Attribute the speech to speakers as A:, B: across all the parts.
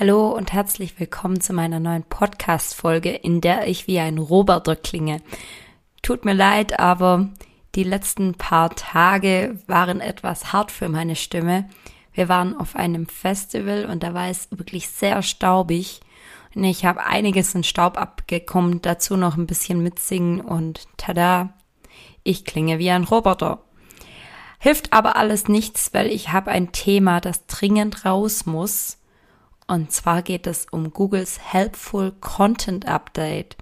A: Hallo und herzlich willkommen zu meiner neuen Podcast-Folge, in der ich wie ein Roboter klinge. Tut mir leid, aber die letzten paar Tage waren etwas hart für meine Stimme. Wir waren auf einem Festival und da war es wirklich sehr staubig. Und ich habe einiges in Staub abgekommen, dazu noch ein bisschen mitsingen und tada, ich klinge wie ein Roboter. Hilft aber alles nichts, weil ich habe ein Thema, das dringend raus muss und zwar geht es um Googles Helpful Content Update.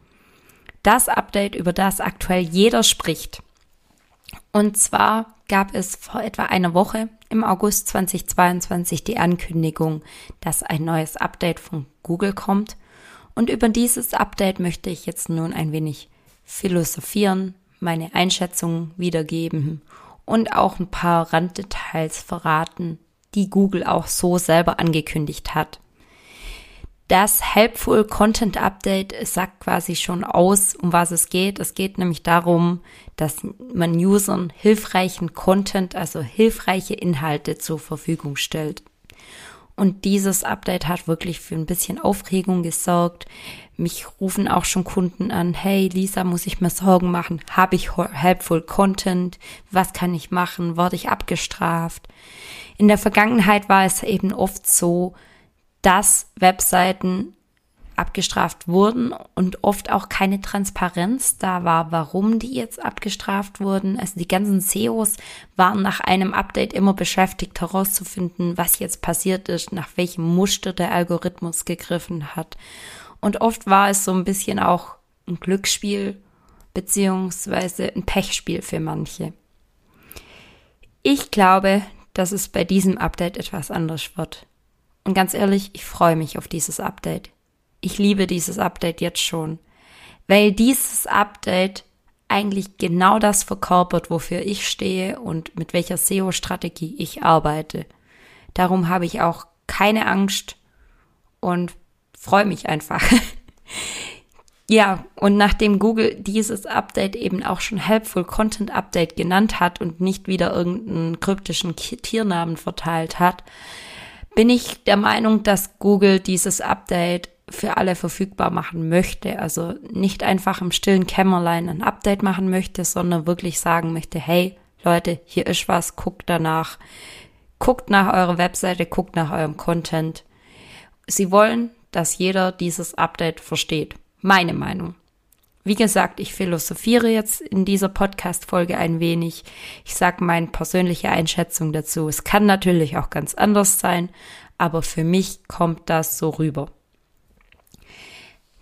A: Das Update, über das aktuell jeder spricht. Und zwar gab es vor etwa einer Woche im August 2022 die Ankündigung, dass ein neues Update von Google kommt. Und über dieses Update möchte ich jetzt nun ein wenig philosophieren, meine Einschätzungen wiedergeben und auch ein paar Randdetails verraten, die Google auch so selber angekündigt hat. Das Helpful Content Update sagt quasi schon aus, um was es geht. Es geht nämlich darum, dass man Usern hilfreichen Content, also hilfreiche Inhalte zur Verfügung stellt. Und dieses Update hat wirklich für ein bisschen Aufregung gesorgt. Mich rufen auch schon Kunden an, hey Lisa, muss ich mir Sorgen machen? Habe ich helpful Content? Was kann ich machen? Wurde ich abgestraft? In der Vergangenheit war es eben oft so, dass Webseiten abgestraft wurden und oft auch keine Transparenz da war, warum die jetzt abgestraft wurden. Also die ganzen SEOs waren nach einem Update immer beschäftigt herauszufinden, was jetzt passiert ist, nach welchem Muster der Algorithmus gegriffen hat. Und oft war es so ein bisschen auch ein Glücksspiel beziehungsweise ein Pechspiel für manche. Ich glaube, dass es bei diesem Update etwas anders wird. Und ganz ehrlich, ich freue mich auf dieses Update. Ich liebe dieses Update jetzt schon, weil dieses Update eigentlich genau das verkörpert, wofür ich stehe und mit welcher SEO-Strategie ich arbeite. Darum habe ich auch keine Angst und freue mich einfach. ja, und nachdem Google dieses Update eben auch schon Helpful Content Update genannt hat und nicht wieder irgendeinen kryptischen Tiernamen verteilt hat, bin ich der Meinung, dass Google dieses Update für alle verfügbar machen möchte. Also nicht einfach im stillen Kämmerlein ein Update machen möchte, sondern wirklich sagen möchte, hey Leute, hier ist was, guckt danach. Guckt nach eurer Webseite, guckt nach eurem Content. Sie wollen, dass jeder dieses Update versteht. Meine Meinung. Wie gesagt, ich philosophiere jetzt in dieser Podcast-Folge ein wenig. Ich sage meine persönliche Einschätzung dazu. Es kann natürlich auch ganz anders sein, aber für mich kommt das so rüber.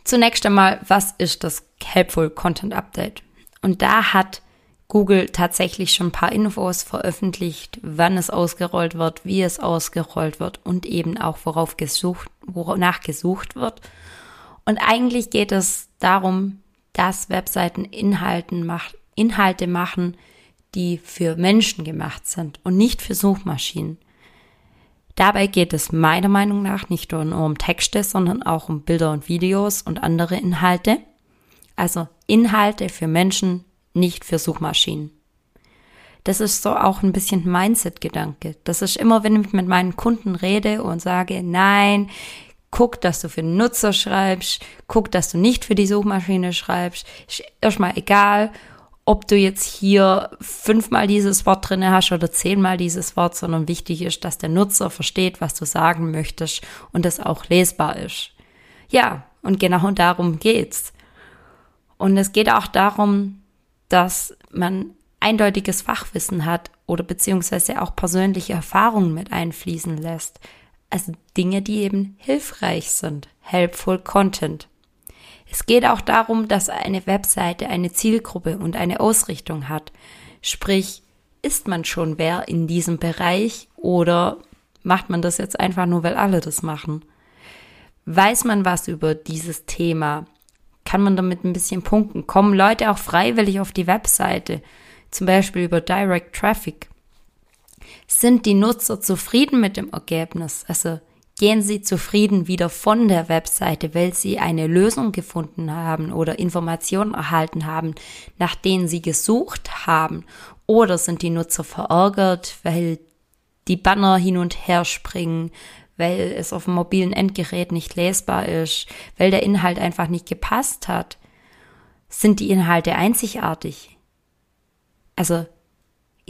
A: Zunächst einmal, was ist das Helpful Content Update? Und da hat Google tatsächlich schon ein paar Infos veröffentlicht, wann es ausgerollt wird, wie es ausgerollt wird und eben auch worauf gesucht, wonach gesucht wird. Und eigentlich geht es darum, dass Webseiten Inhalten macht, Inhalte machen, die für Menschen gemacht sind und nicht für Suchmaschinen. Dabei geht es meiner Meinung nach nicht nur um Texte, sondern auch um Bilder und Videos und andere Inhalte. Also Inhalte für Menschen, nicht für Suchmaschinen. Das ist so auch ein bisschen Mindset-Gedanke. Das ist immer, wenn ich mit meinen Kunden rede und sage, nein, guck, dass du für den Nutzer schreibst, guck, dass du nicht für die Suchmaschine schreibst. Ist erstmal egal, ob du jetzt hier fünfmal dieses Wort drinne hast oder zehnmal dieses Wort, sondern wichtig ist, dass der Nutzer versteht, was du sagen möchtest und das auch lesbar ist. Ja, und genau darum geht's. Und es geht auch darum, dass man eindeutiges Fachwissen hat oder beziehungsweise auch persönliche Erfahrungen mit einfließen lässt. Also Dinge, die eben hilfreich sind. Helpful Content. Es geht auch darum, dass eine Webseite eine Zielgruppe und eine Ausrichtung hat. Sprich, ist man schon wer in diesem Bereich oder macht man das jetzt einfach nur, weil alle das machen? Weiß man was über dieses Thema? Kann man damit ein bisschen punkten? Kommen Leute auch freiwillig auf die Webseite? Zum Beispiel über Direct Traffic. Sind die Nutzer zufrieden mit dem Ergebnis? Also gehen sie zufrieden wieder von der Webseite, weil sie eine Lösung gefunden haben oder Informationen erhalten haben, nach denen sie gesucht haben? Oder sind die Nutzer verärgert, weil die Banner hin und her springen, weil es auf dem mobilen Endgerät nicht lesbar ist, weil der Inhalt einfach nicht gepasst hat? Sind die Inhalte einzigartig? Also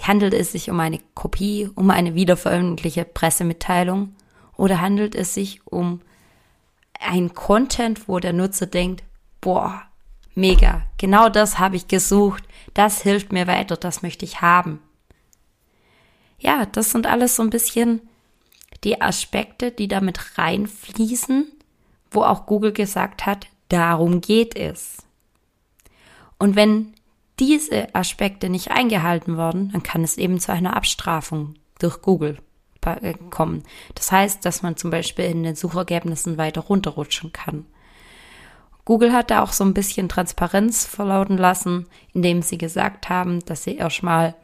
A: handelt es sich um eine Kopie, um eine wiederveröffentlichte Pressemitteilung oder handelt es sich um ein Content, wo der Nutzer denkt, boah, mega, genau das habe ich gesucht, das hilft mir weiter, das möchte ich haben. Ja, das sind alles so ein bisschen die Aspekte, die damit reinfließen, wo auch Google gesagt hat, darum geht es. Und wenn diese Aspekte nicht eingehalten werden, dann kann es eben zu einer Abstrafung durch Google äh, kommen. Das heißt, dass man zum Beispiel in den Suchergebnissen weiter runterrutschen kann. Google hat da auch so ein bisschen Transparenz verlauten lassen, indem sie gesagt haben, dass sie erstmal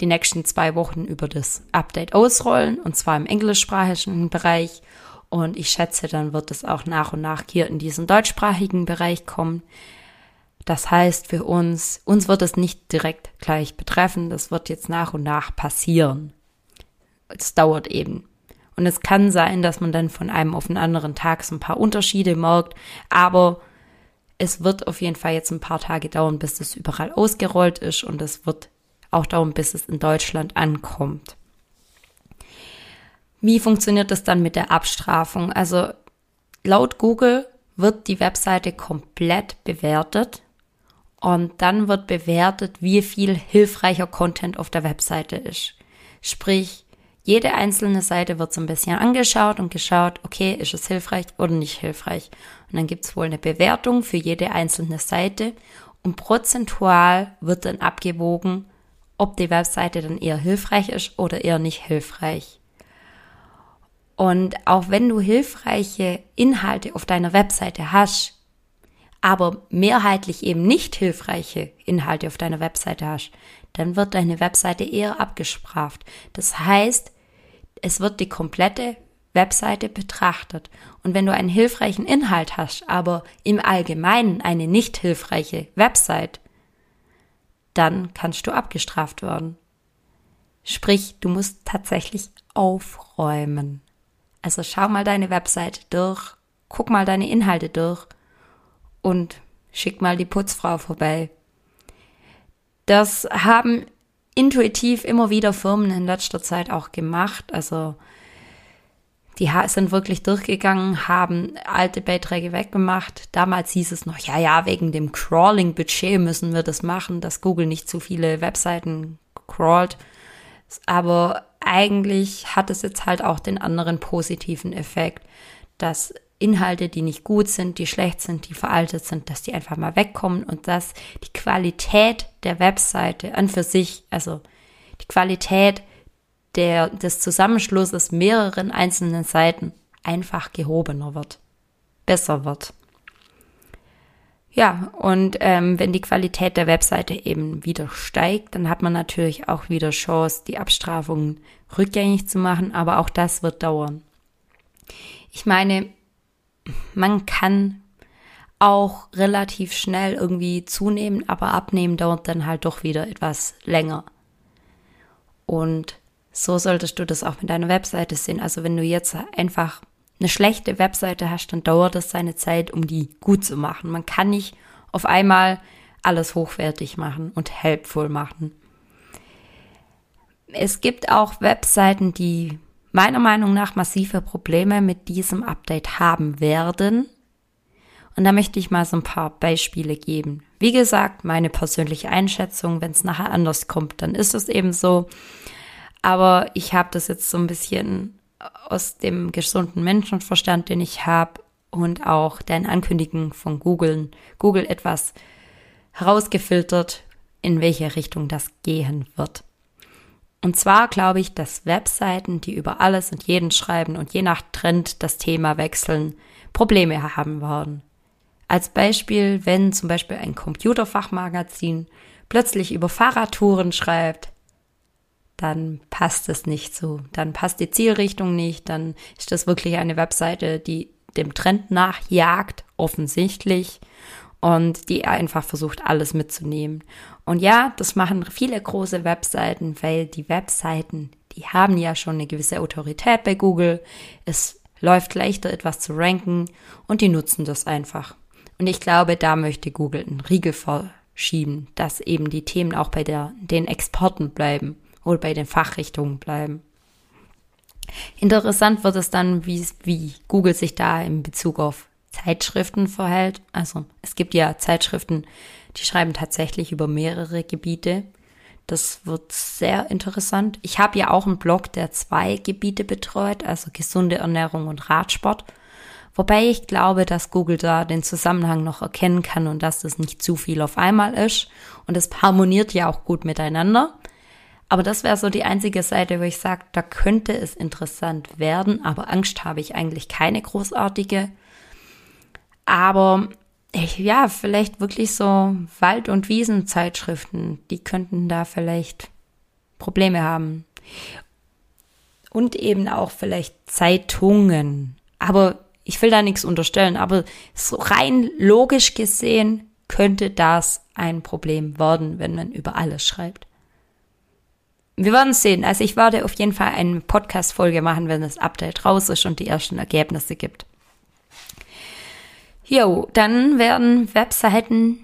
A: die nächsten zwei Wochen über das Update ausrollen, und zwar im englischsprachigen Bereich. Und ich schätze, dann wird es auch nach und nach hier in diesen deutschsprachigen Bereich kommen. Das heißt für uns, uns wird es nicht direkt gleich betreffen, das wird jetzt nach und nach passieren. Es dauert eben. Und es kann sein, dass man dann von einem auf den anderen Tag so ein paar Unterschiede merkt, aber es wird auf jeden Fall jetzt ein paar Tage dauern, bis das überall ausgerollt ist und es wird auch dauern, bis es in Deutschland ankommt. Wie funktioniert das dann mit der Abstrafung? Also laut Google wird die Webseite komplett bewertet und dann wird bewertet, wie viel hilfreicher Content auf der Webseite ist. Sprich, jede einzelne Seite wird so ein bisschen angeschaut und geschaut, okay, ist es hilfreich oder nicht hilfreich. Und dann gibt's wohl eine Bewertung für jede einzelne Seite und prozentual wird dann abgewogen, ob die Webseite dann eher hilfreich ist oder eher nicht hilfreich. Und auch wenn du hilfreiche Inhalte auf deiner Webseite hast, aber mehrheitlich eben nicht hilfreiche Inhalte auf deiner Webseite hast, dann wird deine Webseite eher abgestraft. Das heißt, es wird die komplette Webseite betrachtet. Und wenn du einen hilfreichen Inhalt hast, aber im Allgemeinen eine nicht hilfreiche Website, dann kannst du abgestraft werden. Sprich, du musst tatsächlich aufräumen. Also schau mal deine Webseite durch, guck mal deine Inhalte durch und schick mal die Putzfrau vorbei. Das haben intuitiv immer wieder Firmen in letzter Zeit auch gemacht. Also die sind wirklich durchgegangen, haben alte Beiträge weggemacht. Damals hieß es noch, ja, ja, wegen dem Crawling-Budget müssen wir das machen, dass Google nicht zu viele Webseiten crawlt. Aber eigentlich hat es jetzt halt auch den anderen positiven Effekt, dass Inhalte, die nicht gut sind, die schlecht sind, die veraltet sind, dass die einfach mal wegkommen und dass die Qualität der Webseite an für sich, also die Qualität der, des Zusammenschlusses mehreren einzelnen Seiten einfach gehobener wird, besser wird. Ja, und ähm, wenn die Qualität der Webseite eben wieder steigt, dann hat man natürlich auch wieder Chance, die Abstrafungen rückgängig zu machen, aber auch das wird dauern. Ich meine, man kann auch relativ schnell irgendwie zunehmen, aber abnehmen dauert dann halt doch wieder etwas länger. Und so solltest du das auch mit deiner Webseite sehen. Also wenn du jetzt einfach eine schlechte Webseite hast, dann dauert es seine Zeit, um die gut zu machen. Man kann nicht auf einmal alles hochwertig machen und helpful machen. Es gibt auch Webseiten, die meiner Meinung nach massive Probleme mit diesem Update haben werden. Und da möchte ich mal so ein paar Beispiele geben. Wie gesagt, meine persönliche Einschätzung, wenn es nachher anders kommt, dann ist es eben so. Aber ich habe das jetzt so ein bisschen aus dem gesunden Menschenverstand, den ich habe, und auch den Ankündigungen von Google, Google etwas herausgefiltert, in welche Richtung das gehen wird. Und zwar glaube ich, dass Webseiten, die über alles und jeden schreiben und je nach Trend das Thema wechseln, Probleme haben werden. Als Beispiel, wenn zum Beispiel ein Computerfachmagazin plötzlich über Fahrradtouren schreibt, dann passt es nicht so. Dann passt die Zielrichtung nicht. Dann ist das wirklich eine Webseite, die dem Trend nachjagt, offensichtlich, und die einfach versucht, alles mitzunehmen. Und ja, das machen viele große Webseiten, weil die Webseiten, die haben ja schon eine gewisse Autorität bei Google. Es läuft leichter, etwas zu ranken und die nutzen das einfach. Und ich glaube, da möchte Google einen Riegel vorschieben, dass eben die Themen auch bei der, den Exporten bleiben oder bei den Fachrichtungen bleiben. Interessant wird es dann, wie, wie Google sich da in Bezug auf Zeitschriften verhält. Also es gibt ja Zeitschriften, die schreiben tatsächlich über mehrere Gebiete. Das wird sehr interessant. Ich habe ja auch einen Blog, der zwei Gebiete betreut, also gesunde Ernährung und Radsport. Wobei ich glaube, dass Google da den Zusammenhang noch erkennen kann und dass das nicht zu viel auf einmal ist. Und es harmoniert ja auch gut miteinander. Aber das wäre so die einzige Seite, wo ich sage, da könnte es interessant werden, aber Angst habe ich eigentlich keine großartige. Aber ja, vielleicht wirklich so Wald- und Wiesenzeitschriften, die könnten da vielleicht Probleme haben. Und eben auch vielleicht Zeitungen. Aber ich will da nichts unterstellen, aber so rein logisch gesehen könnte das ein Problem werden, wenn man über alles schreibt. Wir werden sehen. Also ich werde auf jeden Fall eine Podcast-Folge machen, wenn das Update raus ist und die ersten Ergebnisse gibt. Jo, dann werden Webseiten,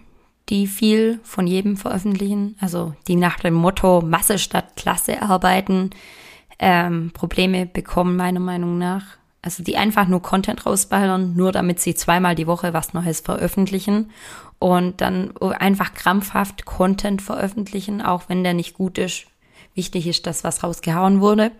A: die viel von jedem veröffentlichen, also die nach dem Motto Masse statt Klasse arbeiten, ähm, Probleme bekommen, meiner Meinung nach. Also die einfach nur Content rausballern, nur damit sie zweimal die Woche was Neues veröffentlichen und dann einfach krampfhaft Content veröffentlichen, auch wenn der nicht gut ist, Wichtig ist das, was rausgehauen wurde.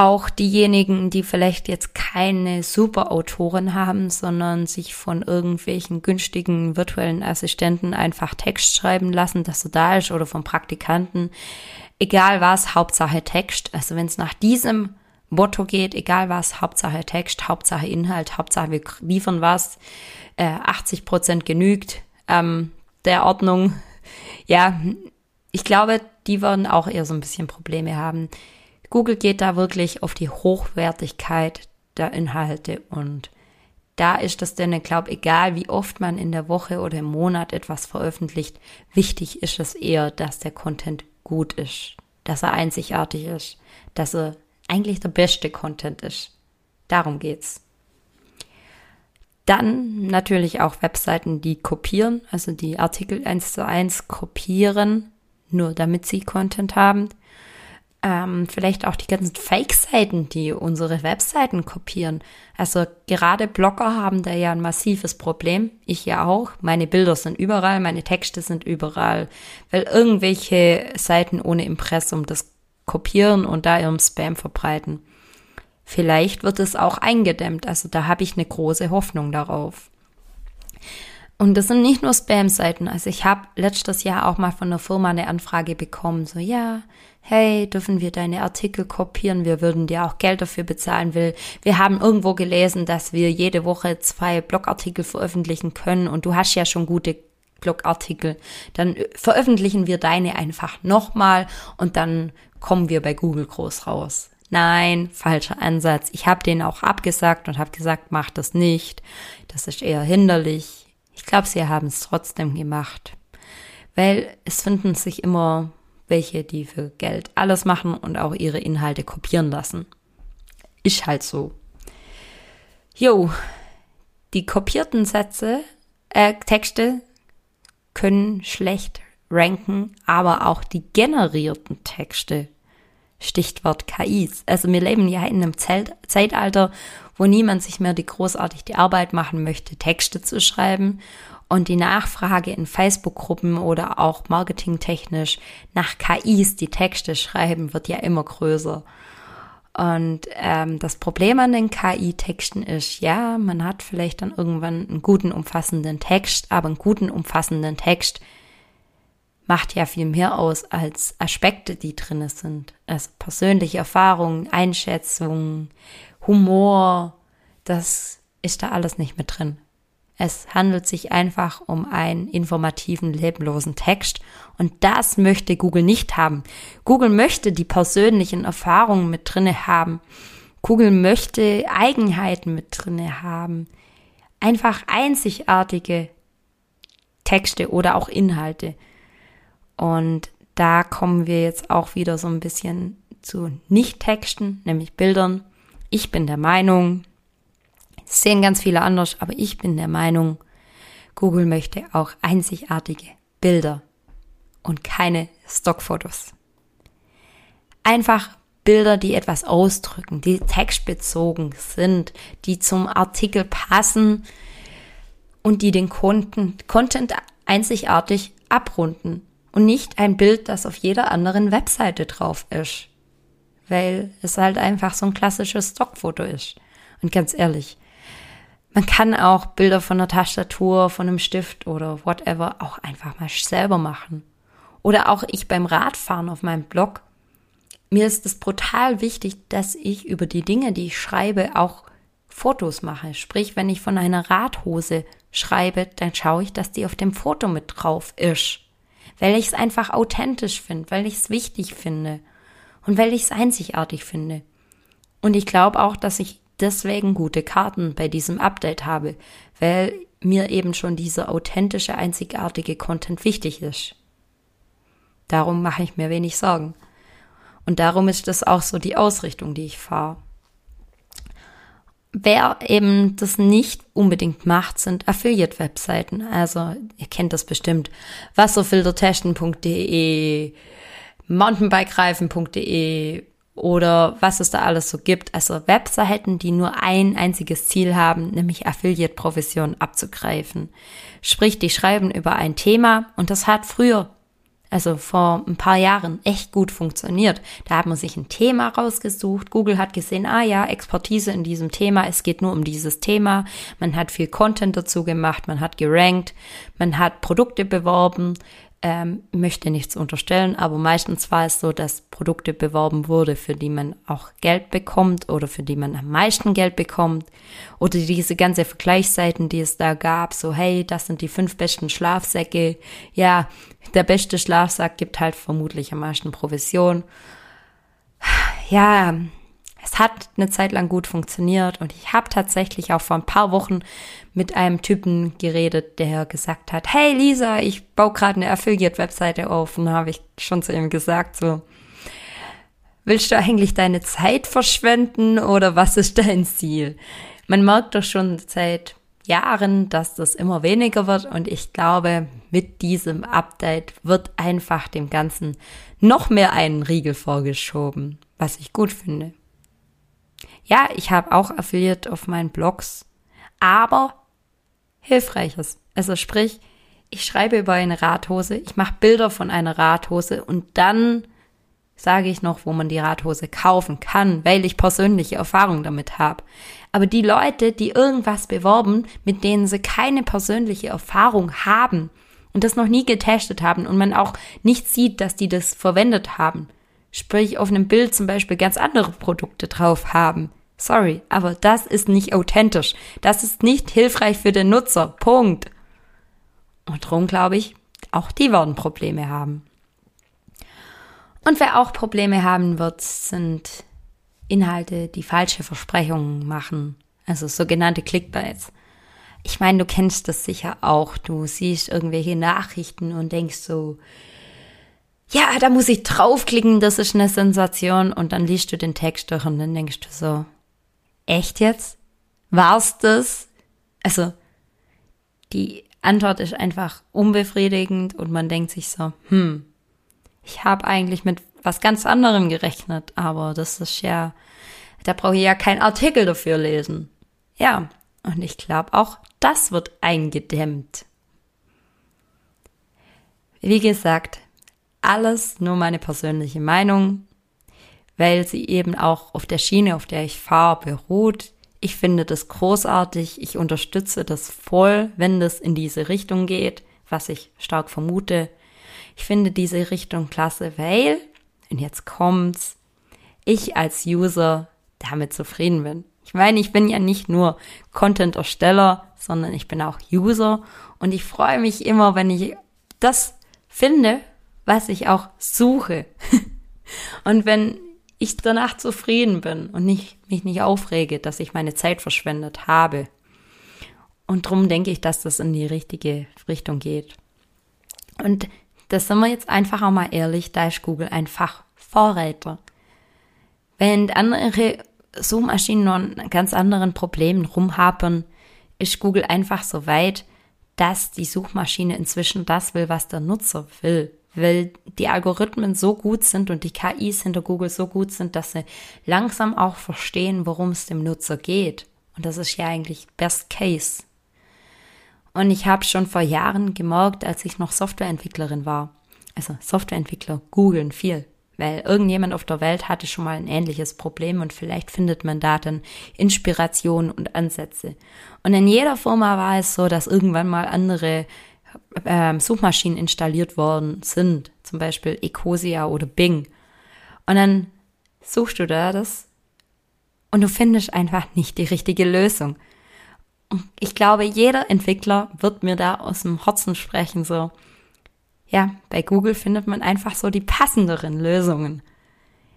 A: Auch diejenigen, die vielleicht jetzt keine Superautoren haben, sondern sich von irgendwelchen günstigen virtuellen Assistenten einfach Text schreiben lassen, dass er da ist, oder von Praktikanten. Egal was, Hauptsache Text. Also wenn es nach diesem Motto geht, egal was, Hauptsache Text, Hauptsache Inhalt, Hauptsache wir liefern was, äh, 80 Prozent genügt ähm, der Ordnung. Ja, ich glaube, die werden auch eher so ein bisschen Probleme haben. Google geht da wirklich auf die Hochwertigkeit der Inhalte und da ist das denn, ich glaube, egal wie oft man in der Woche oder im Monat etwas veröffentlicht, wichtig ist es eher, dass der Content gut ist, dass er einzigartig ist, dass er eigentlich der beste Content ist. Darum geht's. Dann natürlich auch Webseiten, die kopieren, also die Artikel eins zu eins kopieren nur damit sie Content haben. Ähm, vielleicht auch die ganzen Fake-Seiten, die unsere Webseiten kopieren. Also gerade Blogger haben da ja ein massives Problem. Ich ja auch. Meine Bilder sind überall, meine Texte sind überall, weil irgendwelche Seiten ohne Impressum das kopieren und da ihrem Spam verbreiten. Vielleicht wird es auch eingedämmt. Also da habe ich eine große Hoffnung darauf. Und das sind nicht nur Spam-Seiten. Also ich habe letztes Jahr auch mal von einer Firma eine Anfrage bekommen, so ja, hey, dürfen wir deine Artikel kopieren? Wir würden dir auch Geld dafür bezahlen. Will. Wir haben irgendwo gelesen, dass wir jede Woche zwei Blogartikel veröffentlichen können und du hast ja schon gute Blogartikel. Dann veröffentlichen wir deine einfach nochmal und dann kommen wir bei Google groß raus. Nein, falscher Ansatz. Ich habe den auch abgesagt und habe gesagt, mach das nicht. Das ist eher hinderlich ich glaube, sie haben es trotzdem gemacht, weil es finden sich immer welche, die für Geld alles machen und auch ihre Inhalte kopieren lassen. Ist halt so. Jo, die kopierten Sätze, äh, Texte können schlecht ranken, aber auch die generierten Texte Stichwort KIs. Also wir leben ja in einem Zelt Zeitalter, wo niemand sich mehr die großartig die Arbeit machen möchte, Texte zu schreiben. Und die Nachfrage in Facebook-Gruppen oder auch marketingtechnisch nach KIs, die Texte schreiben, wird ja immer größer. Und ähm, das Problem an den KI-Texten ist, ja, man hat vielleicht dann irgendwann einen guten, umfassenden Text, aber einen guten, umfassenden Text macht ja viel mehr aus als Aspekte, die drinne sind. Also persönliche Erfahrungen, Einschätzungen, Humor, das ist da alles nicht mit drin. Es handelt sich einfach um einen informativen, lebenlosen Text und das möchte Google nicht haben. Google möchte die persönlichen Erfahrungen mit drinne haben. Google möchte Eigenheiten mit drinne haben. Einfach einzigartige Texte oder auch Inhalte. Und da kommen wir jetzt auch wieder so ein bisschen zu Nicht-Texten, nämlich Bildern. Ich bin der Meinung, sehen ganz viele anders, aber ich bin der Meinung, Google möchte auch einzigartige Bilder und keine Stockfotos. Einfach Bilder, die etwas ausdrücken, die textbezogen sind, die zum Artikel passen und die den Content, Content einzigartig abrunden und nicht ein Bild, das auf jeder anderen Webseite drauf ist, weil es halt einfach so ein klassisches Stockfoto ist. Und ganz ehrlich, man kann auch Bilder von einer Tastatur, von einem Stift oder whatever auch einfach mal selber machen. Oder auch ich beim Radfahren auf meinem Blog. Mir ist es brutal wichtig, dass ich über die Dinge, die ich schreibe, auch Fotos mache. Sprich, wenn ich von einer Radhose schreibe, dann schaue ich, dass die auf dem Foto mit drauf ist. Weil ich es einfach authentisch finde, weil ich es wichtig finde und weil ich es einzigartig finde. Und ich glaube auch, dass ich deswegen gute Karten bei diesem Update habe, weil mir eben schon dieser authentische, einzigartige Content wichtig ist. Darum mache ich mir wenig Sorgen. Und darum ist das auch so die Ausrichtung, die ich fahre. Wer eben das nicht unbedingt macht, sind Affiliate-Webseiten. Also, ihr kennt das bestimmt. Wasserfiltertesten.de, Mountainbikereifen.de, oder was es da alles so gibt. Also Webseiten, die nur ein einziges Ziel haben, nämlich Affiliate-Provision abzugreifen. Sprich, die schreiben über ein Thema und das hat früher, also vor ein paar Jahren, echt gut funktioniert. Da hat man sich ein Thema rausgesucht. Google hat gesehen, ah ja, Expertise in diesem Thema, es geht nur um dieses Thema. Man hat viel Content dazu gemacht, man hat gerankt, man hat Produkte beworben, ähm, möchte nichts unterstellen, aber meistens war es so, dass Produkte beworben wurde, für die man auch Geld bekommt oder für die man am meisten Geld bekommt. Oder diese ganze Vergleichsseiten, die es da gab, so hey, das sind die fünf besten Schlafsäcke. Ja, der beste Schlafsack gibt halt vermutlich am meisten Provision. Ja, es hat eine Zeit lang gut funktioniert und ich habe tatsächlich auch vor ein paar Wochen mit einem Typen geredet, der gesagt hat, hey Lisa, ich baue gerade eine Affiliate-Webseite auf. Und habe ich schon zu ihm gesagt, so, willst du eigentlich deine Zeit verschwenden oder was ist dein Ziel? Man merkt doch schon seit Jahren, dass das immer weniger wird und ich glaube, mit diesem Update wird einfach dem Ganzen noch mehr einen Riegel vorgeschoben, was ich gut finde. Ja, ich habe auch Affiliate auf meinen Blogs, aber hilfreiches. Also sprich, ich schreibe über eine Radhose, ich mache Bilder von einer Radhose und dann sage ich noch, wo man die Radhose kaufen kann, weil ich persönliche Erfahrung damit habe. Aber die Leute, die irgendwas beworben, mit denen sie keine persönliche Erfahrung haben und das noch nie getestet haben und man auch nicht sieht, dass die das verwendet haben, sprich auf einem Bild zum Beispiel ganz andere Produkte drauf haben, Sorry, aber das ist nicht authentisch. Das ist nicht hilfreich für den Nutzer. Punkt. Und darum glaube ich, auch die werden Probleme haben. Und wer auch Probleme haben wird, sind Inhalte, die falsche Versprechungen machen. Also sogenannte Clickbaits. Ich meine, du kennst das sicher auch. Du siehst irgendwelche Nachrichten und denkst so, ja, da muss ich draufklicken, das ist eine Sensation. Und dann liest du den Text durch und dann denkst du so, echt jetzt? War's das? Also, die Antwort ist einfach unbefriedigend und man denkt sich so, hm, ich habe eigentlich mit was ganz anderem gerechnet, aber das ist ja, da brauche ich ja keinen Artikel dafür lesen. Ja, und ich glaube auch, das wird eingedämmt. Wie gesagt, alles nur meine persönliche Meinung weil sie eben auch auf der Schiene, auf der ich fahre, beruht. Ich finde das großartig. Ich unterstütze das voll, wenn das in diese Richtung geht, was ich stark vermute. Ich finde diese Richtung klasse, weil, und jetzt kommt's, ich als User damit zufrieden bin. Ich meine, ich bin ja nicht nur Content-Ersteller, sondern ich bin auch User und ich freue mich immer, wenn ich das finde, was ich auch suche. und wenn ich danach zufrieden bin und nicht, mich nicht aufrege, dass ich meine Zeit verschwendet habe. Und darum denke ich, dass das in die richtige Richtung geht. Und das sind wir jetzt einfach auch mal ehrlich, da ist Google einfach Vorreiter. Während andere Suchmaschinen noch an ganz anderen Problemen rumhaben, ist Google einfach so weit, dass die Suchmaschine inzwischen das will, was der Nutzer will. Weil die Algorithmen so gut sind und die KIs hinter Google so gut sind, dass sie langsam auch verstehen, worum es dem Nutzer geht. Und das ist ja eigentlich Best Case. Und ich habe schon vor Jahren gemerkt, als ich noch Softwareentwicklerin war. Also Softwareentwickler googeln viel weil irgendjemand auf der Welt hatte schon mal ein ähnliches Problem und vielleicht findet man da dann Inspiration und Ansätze. Und in jeder Firma war es so, dass irgendwann mal andere äh, Suchmaschinen installiert worden sind, zum Beispiel Ecosia oder Bing. Und dann suchst du da das und du findest einfach nicht die richtige Lösung. Und ich glaube, jeder Entwickler wird mir da aus dem Herzen sprechen, so, ja, bei Google findet man einfach so die passenderen Lösungen.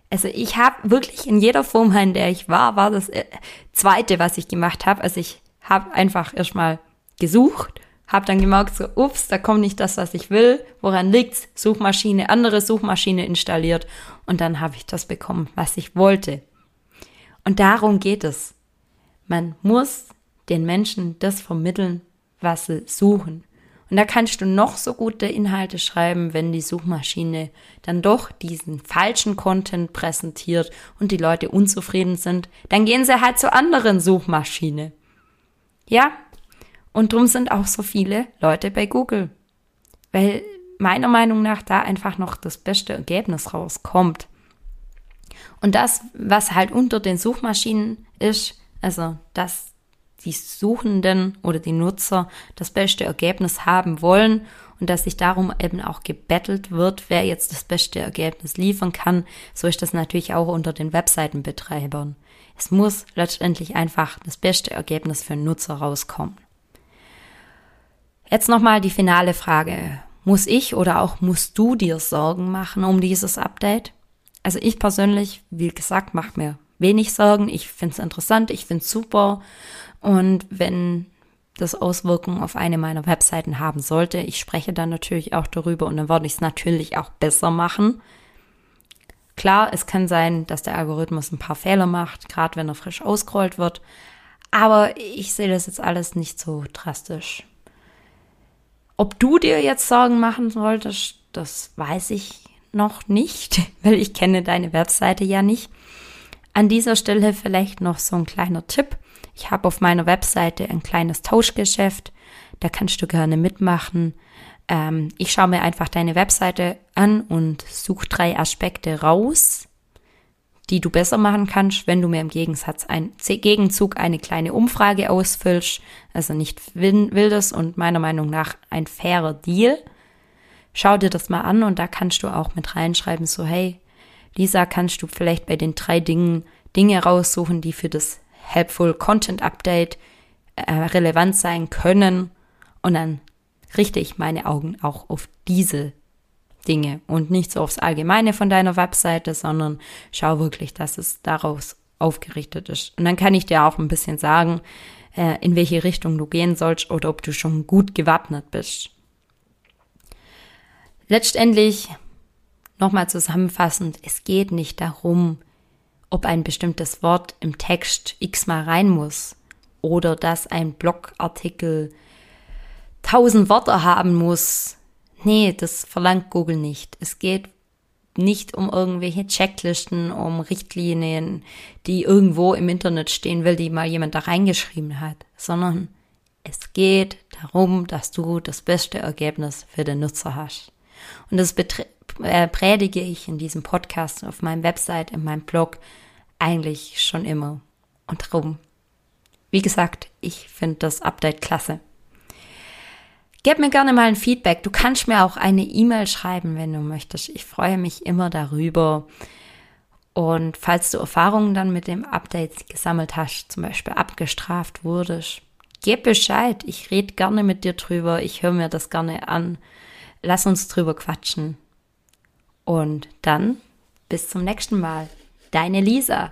A: Also ich habe wirklich in jeder Firma, in der ich war, war das äh, zweite, was ich gemacht habe. Also ich habe einfach erstmal gesucht, habe dann gemerkt, so, ups, da kommt nicht das, was ich will. Woran liegt's? Suchmaschine, andere Suchmaschine installiert und dann habe ich das bekommen, was ich wollte. Und darum geht es. Man muss den Menschen das vermitteln, was sie suchen. Und da kannst du noch so gute Inhalte schreiben, wenn die Suchmaschine dann doch diesen falschen Content präsentiert und die Leute unzufrieden sind, dann gehen sie halt zur anderen Suchmaschine. Ja? Und drum sind auch so viele Leute bei Google. Weil meiner Meinung nach da einfach noch das beste Ergebnis rauskommt. Und das, was halt unter den Suchmaschinen ist, also das die Suchenden oder die Nutzer das beste Ergebnis haben wollen und dass sich darum eben auch gebettelt wird, wer jetzt das beste Ergebnis liefern kann. So ist das natürlich auch unter den Webseitenbetreibern. Es muss letztendlich einfach das beste Ergebnis für den Nutzer rauskommen. Jetzt nochmal die finale Frage. Muss ich oder auch musst du dir Sorgen machen um dieses Update? Also ich persönlich, wie gesagt, mache mir wenig Sorgen. Ich finde es interessant, ich finde es super. Und wenn das Auswirkungen auf eine meiner Webseiten haben sollte, ich spreche dann natürlich auch darüber und dann werde ich es natürlich auch besser machen. Klar, es kann sein, dass der Algorithmus ein paar Fehler macht, gerade wenn er frisch ausgerollt wird. Aber ich sehe das jetzt alles nicht so drastisch. Ob du dir jetzt Sorgen machen solltest, das weiß ich noch nicht, weil ich kenne deine Webseite ja nicht. An dieser Stelle vielleicht noch so ein kleiner Tipp. Ich habe auf meiner Webseite ein kleines Tauschgeschäft. Da kannst du gerne mitmachen. Ähm, ich schaue mir einfach deine Webseite an und suche drei Aspekte raus, die du besser machen kannst, wenn du mir im Gegensatz ein Gegenzug eine kleine Umfrage ausfüllst. Also nicht wildes und meiner Meinung nach ein fairer Deal. Schau dir das mal an und da kannst du auch mit reinschreiben, so hey, Lisa, kannst du vielleicht bei den drei Dingen Dinge raussuchen, die für das Helpful Content Update äh, relevant sein können. Und dann richte ich meine Augen auch auf diese Dinge und nicht so aufs Allgemeine von deiner Webseite, sondern schau wirklich, dass es daraus aufgerichtet ist. Und dann kann ich dir auch ein bisschen sagen, äh, in welche Richtung du gehen sollst oder ob du schon gut gewappnet bist. Letztendlich, nochmal zusammenfassend, es geht nicht darum, ob ein bestimmtes Wort im Text x-mal rein muss oder dass ein Blogartikel tausend Wörter haben muss. Nee, das verlangt Google nicht. Es geht nicht um irgendwelche Checklisten, um Richtlinien, die irgendwo im Internet stehen will, die mal jemand da reingeschrieben hat, sondern es geht darum, dass du das beste Ergebnis für den Nutzer hast. Und das äh, predige ich in diesem Podcast, auf meinem Website, in meinem Blog eigentlich schon immer. Und darum, wie gesagt, ich finde das Update klasse. Gib mir gerne mal ein Feedback. Du kannst mir auch eine E-Mail schreiben, wenn du möchtest. Ich freue mich immer darüber. Und falls du Erfahrungen dann mit dem Update gesammelt hast, zum Beispiel abgestraft wurdest, gib Bescheid. Ich rede gerne mit dir drüber. Ich höre mir das gerne an. Lass uns drüber quatschen. Und dann bis zum nächsten Mal. Deine Lisa.